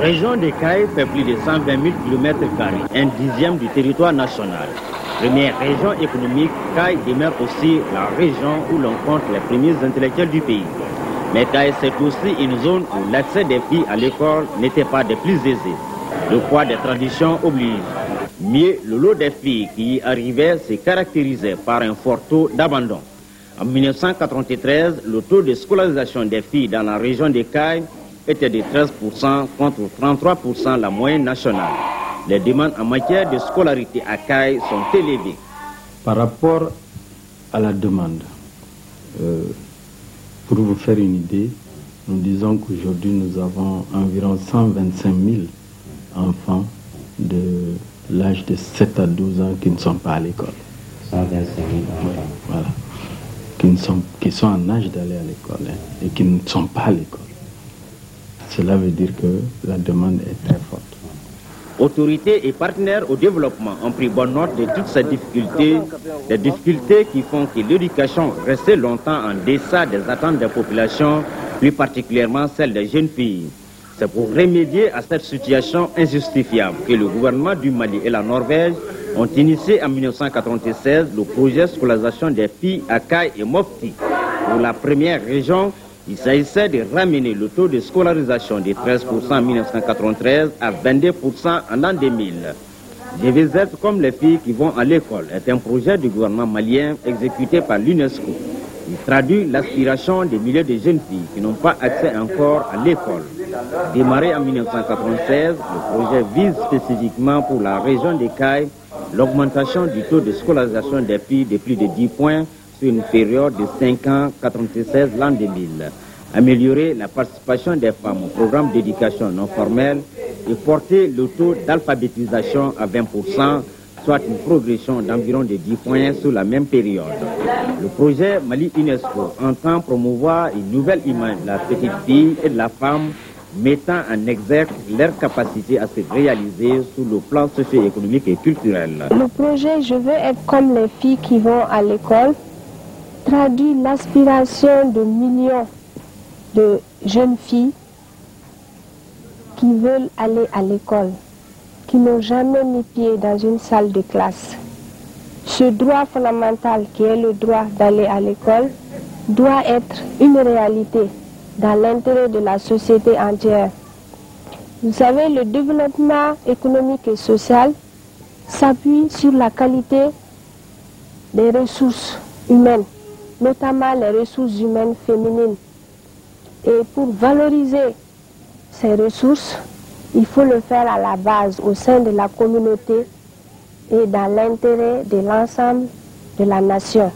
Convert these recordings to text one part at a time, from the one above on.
Région des Cailles fait plus de 120 000 km, un dixième du territoire national. Première région économique, Caille demeure aussi la région où l'on compte les premiers intellectuels du pays. Mais Caille, c'est aussi une zone où l'accès des filles à l'école n'était pas des plus aisés. Le poids des traditions oblige. Mieux, le lot des filles qui y arrivaient se caractérisait par un fort taux d'abandon. En 1993, le taux de scolarisation des filles dans la région des Cailles était de 13% contre 33% la moyenne nationale. Les demandes en matière de scolarité à Caille sont élevées. Par rapport à la demande, euh, pour vous faire une idée, nous disons qu'aujourd'hui nous avons environ 125 000 enfants de l'âge de 7 à 12 ans qui ne sont pas à l'école. 125 000 enfants. Voilà. Qui, ne sont, qui sont en âge d'aller à l'école hein, et qui ne sont pas à l'école. Cela veut dire que la demande est très forte. Autorités et partenaires au développement ont pris bonne note de toutes ces difficultés, des difficultés qui font que l'éducation restait longtemps en deçà des attentes des populations, plus particulièrement celles des jeunes filles. C'est pour remédier à cette situation injustifiable que le gouvernement du Mali et la Norvège ont initié en 1996 le projet scolarisation des filles à Caille et Mopti. Pour la première région, il s'agissait de ramener le taux de scolarisation de 13% en 1993 à 22% en l'an 2000. Je vais être comme les filles qui vont à l'école est un projet du gouvernement malien exécuté par l'UNESCO. Il traduit l'aspiration des milliers de jeunes filles qui n'ont pas accès encore à l'école. Démarré en 1996, le projet vise spécifiquement pour la région des Cailles l'augmentation du taux de scolarisation des filles de plus de 10 points sur une période de 5 ans, 96 l'an 2000. Améliorer la participation des femmes au programme d'éducation non formelle et porter le taux d'alphabétisation à 20%, soit une progression d'environ de 10 points sur la même période. Le projet Mali UNESCO entend promouvoir une nouvelle image de la petite fille et de la femme mettant en exergue leur capacité à se réaliser sur le plan socio-économique et culturel. Le projet Je veux être comme les filles qui vont à l'école traduit l'aspiration de millions de jeunes filles qui veulent aller à l'école, qui n'ont jamais mis pied dans une salle de classe. Ce droit fondamental qui est le droit d'aller à l'école doit être une réalité dans l'intérêt de la société entière. Vous savez, le développement économique et social s'appuie sur la qualité des ressources humaines, notamment les ressources humaines féminines. Et pour valoriser ces ressources, il faut le faire à la base, au sein de la communauté et dans l'intérêt de l'ensemble de la nation.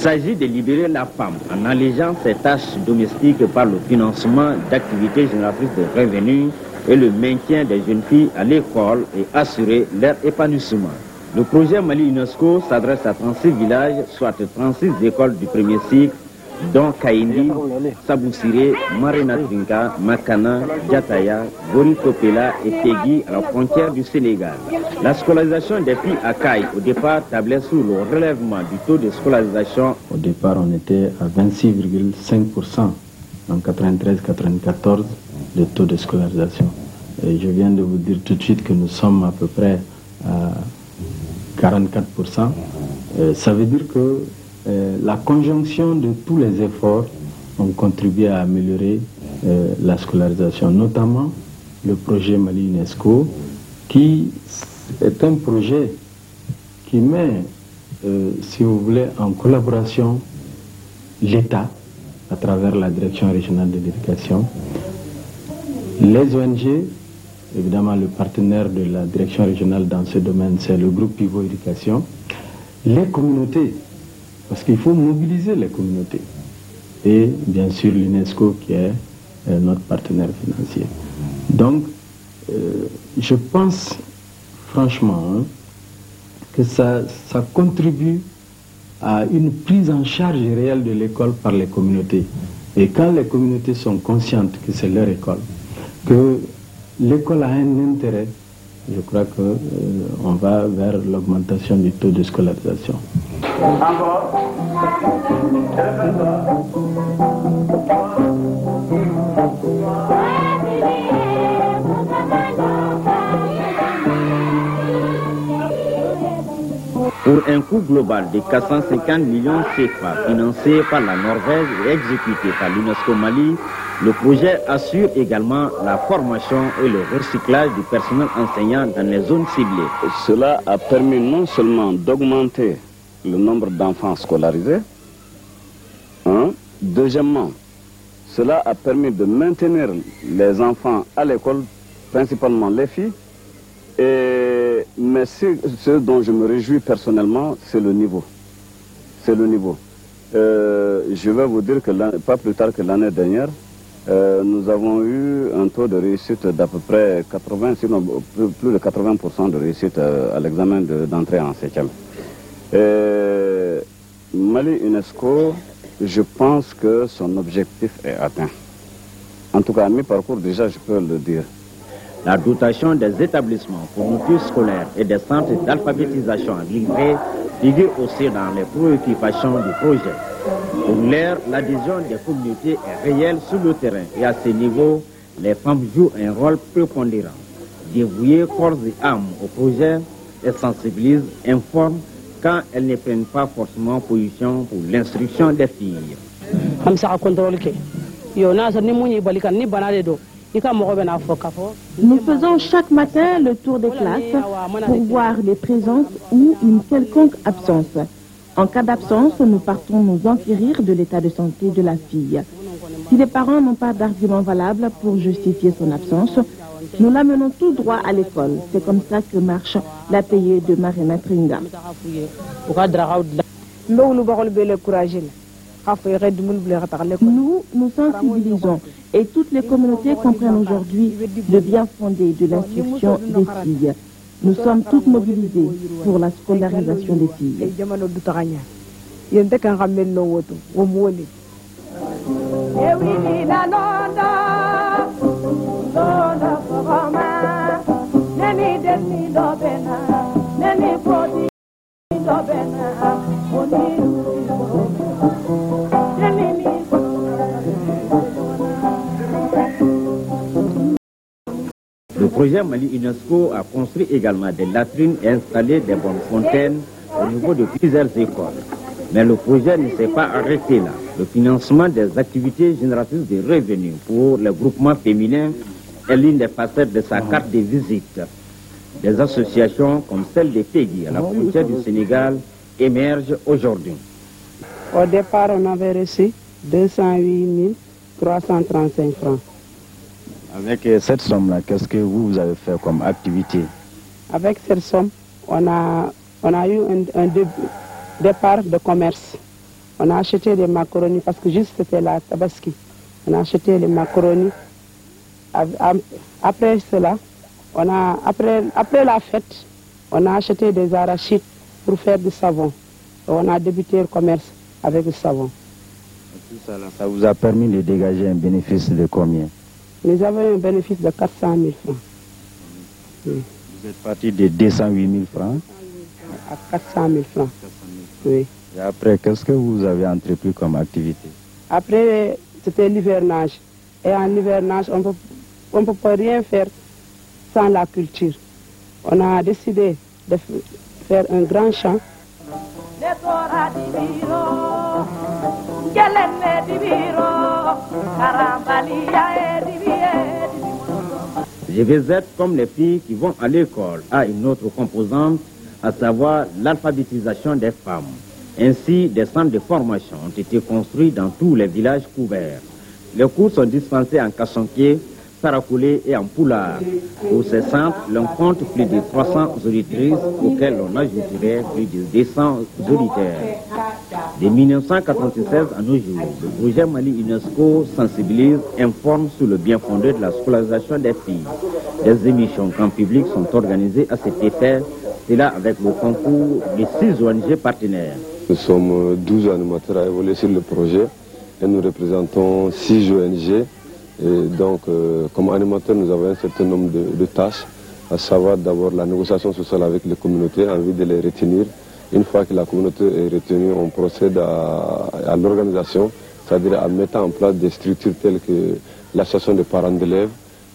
S'agit de libérer la femme en allégeant ses tâches domestiques par le financement d'activités génératrices de revenus et le maintien des jeunes filles à l'école et assurer leur épanouissement. Le projet Mali UNESCO s'adresse à 36 villages, soit 36 écoles du premier cycle, dont Kaindi, Saboussiré, Marina Trinka, Makana, Djataya, Gori Topela et Tegui à la frontière du Sénégal. La scolarisation des filles à Caille au départ tablait sur le relèvement du taux de scolarisation. Au départ, on était à 26,5% en 93-94 de taux de scolarisation. Je viens de vous dire tout de suite que nous sommes à peu près à 44%. Euh, ça veut dire que euh, la conjonction de tous les efforts ont contribué à améliorer euh, la scolarisation, notamment le projet Mali UNESCO, qui est un projet qui met, euh, si vous voulez, en collaboration l'État, à travers la Direction régionale de l'éducation, les ONG, évidemment le partenaire de la Direction régionale dans ce domaine, c'est le groupe Pivot Éducation, les communautés, parce qu'il faut mobiliser les communautés. Et bien sûr l'UNESCO qui est euh, notre partenaire financier. Donc, euh, je pense franchement hein, que ça, ça contribue à une prise en charge réelle de l'école par les communautés. Et quand les communautés sont conscientes que c'est leur école, que l'école a un intérêt, je crois qu'on euh, va vers l'augmentation du taux de scolarisation. Pour un coût global de 450 millions CFA financé par la Norvège et exécuté par l'UNESCO Mali, le projet assure également la formation et le recyclage du personnel enseignant dans les zones ciblées. Cela a permis non seulement d'augmenter le nombre d'enfants scolarisés, hein, deuxièmement, cela a permis de maintenir les enfants à l'école, principalement les filles, et, mais ce, dont je me réjouis personnellement, c'est le niveau. C'est le niveau. Euh, je vais vous dire que pas plus tard que l'année dernière, euh, nous avons eu un taux de réussite d'à peu près 80, sinon plus de 80% de réussite euh, à l'examen d'entrée en 7e. Mali UNESCO, je pense que son objectif est atteint. En tout cas, à mi-parcours, déjà, je peux le dire. La dotation des établissements pour fournitures scolaires et des centres d'alphabétisation livrés figure aussi dans les préoccupations du projet. Pour l'air, l'adhésion des communautés est réelle sur le terrain et à ce niveau, les femmes jouent un rôle prépondérant. Dévouées corps et âme au projet, elles sensibilisent, informent quand elles ne prennent pas forcément position pour l'instruction des filles. Nous faisons chaque matin le tour des classes pour voir les présences ou une quelconque absence. En cas d'absence, nous partons nous enquérir de l'état de santé de la fille. Si les parents n'ont pas d'argument valable pour justifier son absence, nous l'amenons tout droit à l'école. C'est comme ça que marche la payée de Marina Tringa. Nous nous sensibilisons et toutes les communautés comprennent aujourd'hui le bien fondé de l'instruction des filles. Nous sommes toutes mobilisées pour la scolarisation des filles. Le projet Mali UNESCO a construit également des latrines et installé des bonnes fontaines au niveau de plusieurs écoles. Mais le projet ne s'est pas arrêté là. Le financement des activités génératrices de revenus pour les groupements féminins est l'une des facettes de sa carte de visite. Des associations comme celle de Peggy à la frontière du Sénégal émergent aujourd'hui. Au départ, on avait reçu 208 335 francs. Avec euh, cette somme-là, qu'est-ce que vous, avez fait comme activité? Avec cette somme, on a, on a eu un, départ de commerce. On a acheté des macaronis parce que juste c'était la tabaski. On a acheté les macaronis. Après cela, on a, après, après la fête, on a acheté des arachides pour faire du savon. on a débuté le commerce avec le savon. ça vous a permis de dégager un bénéfice de combien? Nous avons un bénéfice de 400 000 francs. Vous êtes parti de 208 000 francs À 400 000 francs. Oui. Et après, qu'est-ce que vous avez entrepris comme activité? Après, c'était l'hivernage. Et en hivernage, on ne peut pas rien faire sans la culture. On a décidé de faire un grand champ. Je vais être comme les filles qui vont à l'école à une autre composante, à savoir l'alphabétisation des femmes. Ainsi, des centres de formation ont été construits dans tous les villages couverts. Les cours sont dispensés en Kassanké, Sarakoulé et en Poulard. Pour ces centres, l'on compte plus de 300 auditrices auxquelles on ajouterait plus de 200 auditeurs. De 1996 à nos jours, le projet Mali UNESCO sensibilise, informe sur le bien fondé de la scolarisation des filles. Des émissions grand public sont organisées à cet effet, cela avec le concours de six ONG partenaires. Nous sommes 12 animateurs à évoluer sur le projet et nous représentons 6 ONG. Et donc, euh, comme animateurs, nous avons un certain nombre de, tâches, à savoir d'abord la négociation sociale avec les communautés, envie de les retenir. Une fois que la communauté est retenue, on procède à, à l'organisation, c'est-à-dire à mettre en place des structures telles que l'association des parents d'élèves,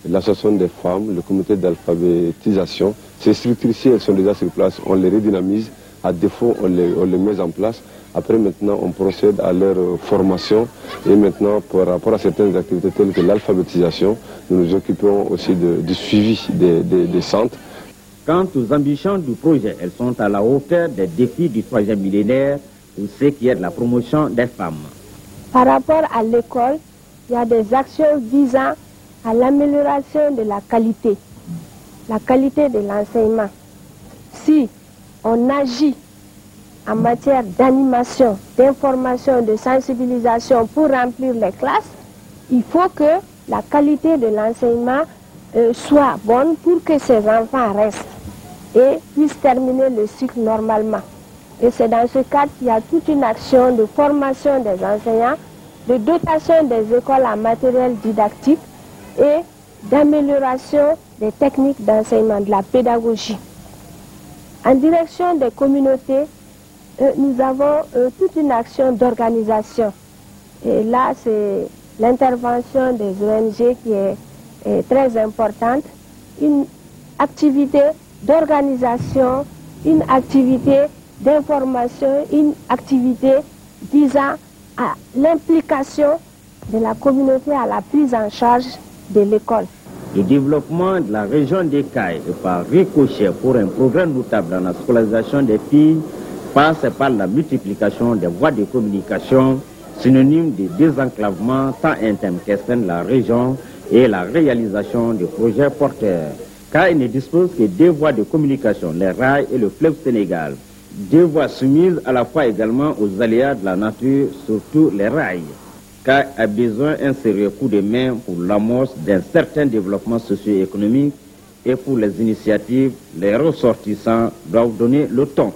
l'association des femmes, le comité d'alphabétisation. Ces structures-ci, elles sont déjà sur place, on les redynamise, à défaut, on les, on les met en place. Après, maintenant, on procède à leur formation et maintenant, par rapport à certaines activités telles que l'alphabétisation, nous nous occupons aussi de- du suivi des, des- des centres. Quant aux ambitions du projet, elles sont à la hauteur des défis du troisième millénaire pour ce qui est de la promotion des femmes. Par rapport à l'école, il y a des actions visant à l'amélioration de la qualité, la qualité de l'enseignement. Si on agit en matière d'animation, d'information, de sensibilisation pour remplir les classes, il faut que la qualité de l'enseignement euh, soit bonne pour que ces enfants restent et puissent terminer le cycle normalement. Et c'est dans ce cadre qu'il y a toute une action de formation des enseignants, de dotation des écoles en matériel didactique et d'amélioration des techniques d'enseignement, de la pédagogie. En direction des communautés, euh, nous avons euh, toute une action d'organisation. Et là, c'est l'intervention des ONG qui est, est très importante. Une activité d'organisation, une activité d'information, une activité visant à l'implication de la communauté à la prise en charge de l'école. Le développement de la région des Cailles et par ricochet pour un progrès notable dans la scolarisation des filles passe par la multiplication des voies de communication, synonyme de désenclavement tant interne qu'externe de la région et la réalisation de projets porteurs. Car il ne dispose que deux voies de communication, les rails et le fleuve Sénégal. Deux voies soumises à la fois également aux aléas de la nature, surtout les rails car a besoin d'un sérieux coup de main pour l'amorce d'un certain développement socio-économique et pour les initiatives, les ressortissants doivent donner le ton.